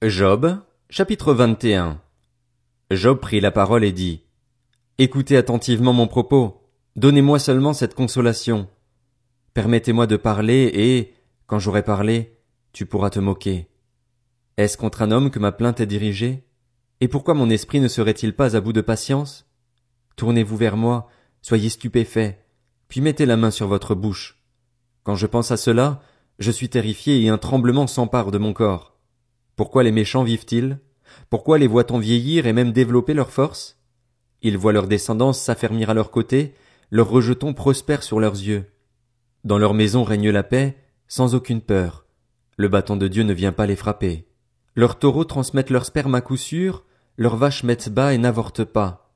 Job, chapitre 21 Job prit la parole et dit, Écoutez attentivement mon propos, donnez-moi seulement cette consolation. Permettez-moi de parler et, quand j'aurai parlé, tu pourras te moquer. Est-ce contre un homme que ma plainte est dirigée? Et pourquoi mon esprit ne serait-il pas à bout de patience? Tournez-vous vers moi, soyez stupéfaits, puis mettez la main sur votre bouche. Quand je pense à cela, je suis terrifié et un tremblement s'empare de mon corps. Pourquoi les méchants vivent-ils? Pourquoi les voit-on vieillir et même développer leur force Ils voient leur descendance s'affermir à leur côté, leurs rejetons prospèrent sur leurs yeux. Dans leur maison règne la paix, sans aucune peur. Le bâton de Dieu ne vient pas les frapper. Leurs taureaux transmettent leur sperme à coup sûr, leurs vaches mettent bas et n'avortent pas.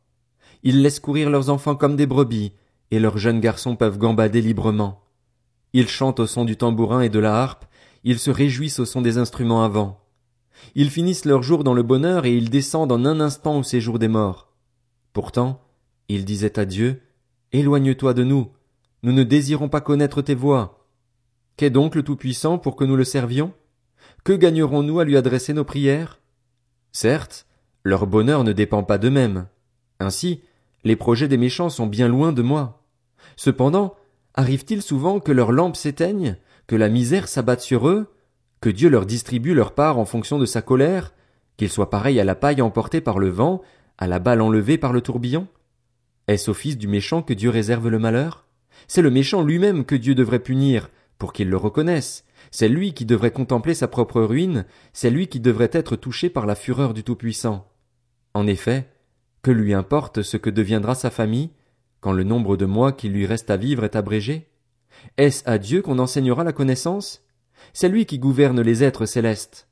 Ils laissent courir leurs enfants comme des brebis, et leurs jeunes garçons peuvent gambader librement. Ils chantent au son du tambourin et de la harpe, ils se réjouissent au son des instruments à vent. Ils finissent leur jour dans le bonheur et ils descendent en un instant au séjour des morts. Pourtant, ils disaient à Dieu, Éloigne-toi de nous, nous ne désirons pas connaître tes voies. Qu'est donc le Tout-Puissant pour que nous le servions? Que gagnerons-nous à lui adresser nos prières? Certes, leur bonheur ne dépend pas d'eux-mêmes. Ainsi, les projets des méchants sont bien loin de moi. Cependant, arrive-t-il souvent que leurs lampes s'éteignent, que la misère s'abatte sur eux, que Dieu leur distribue leur part en fonction de sa colère, qu'ils soient pareils à la paille emportée par le vent, à la balle enlevée par le tourbillon? Est-ce au fils du méchant que Dieu réserve le malheur? C'est le méchant lui-même que Dieu devrait punir, pour qu'il le reconnaisse. C'est lui qui devrait contempler sa propre ruine, c'est lui qui devrait être touché par la fureur du Tout-Puissant. En effet, que lui importe ce que deviendra sa famille, quand le nombre de mois qui lui reste à vivre est abrégé? Est-ce à Dieu qu'on enseignera la connaissance? C'est lui qui gouverne les êtres célestes.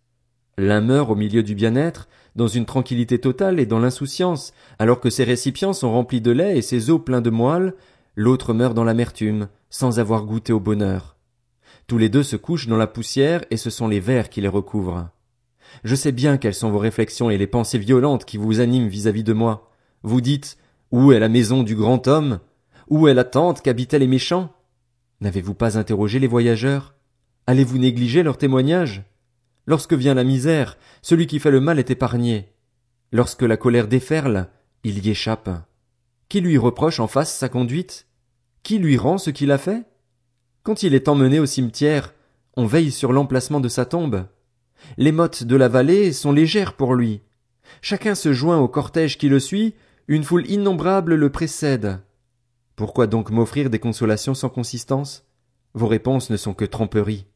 L'un meurt au milieu du bien-être, dans une tranquillité totale et dans l'insouciance, alors que ses récipients sont remplis de lait et ses os pleins de moelle, l'autre meurt dans l'amertume, sans avoir goûté au bonheur. Tous les deux se couchent dans la poussière et ce sont les vers qui les recouvrent. Je sais bien quelles sont vos réflexions et les pensées violentes qui vous animent vis-à-vis de moi. Vous dites, où est la maison du grand homme? Où est la tente qu'habitaient les méchants? N'avez-vous pas interrogé les voyageurs? Allez-vous négliger leurs témoignages? Lorsque vient la misère, celui qui fait le mal est épargné. Lorsque la colère déferle, il y échappe. Qui lui reproche en face sa conduite? Qui lui rend ce qu'il a fait? Quand il est emmené au cimetière, on veille sur l'emplacement de sa tombe. Les mottes de la vallée sont légères pour lui. Chacun se joint au cortège qui le suit, une foule innombrable le précède. Pourquoi donc m'offrir des consolations sans consistance? Vos réponses ne sont que tromperies.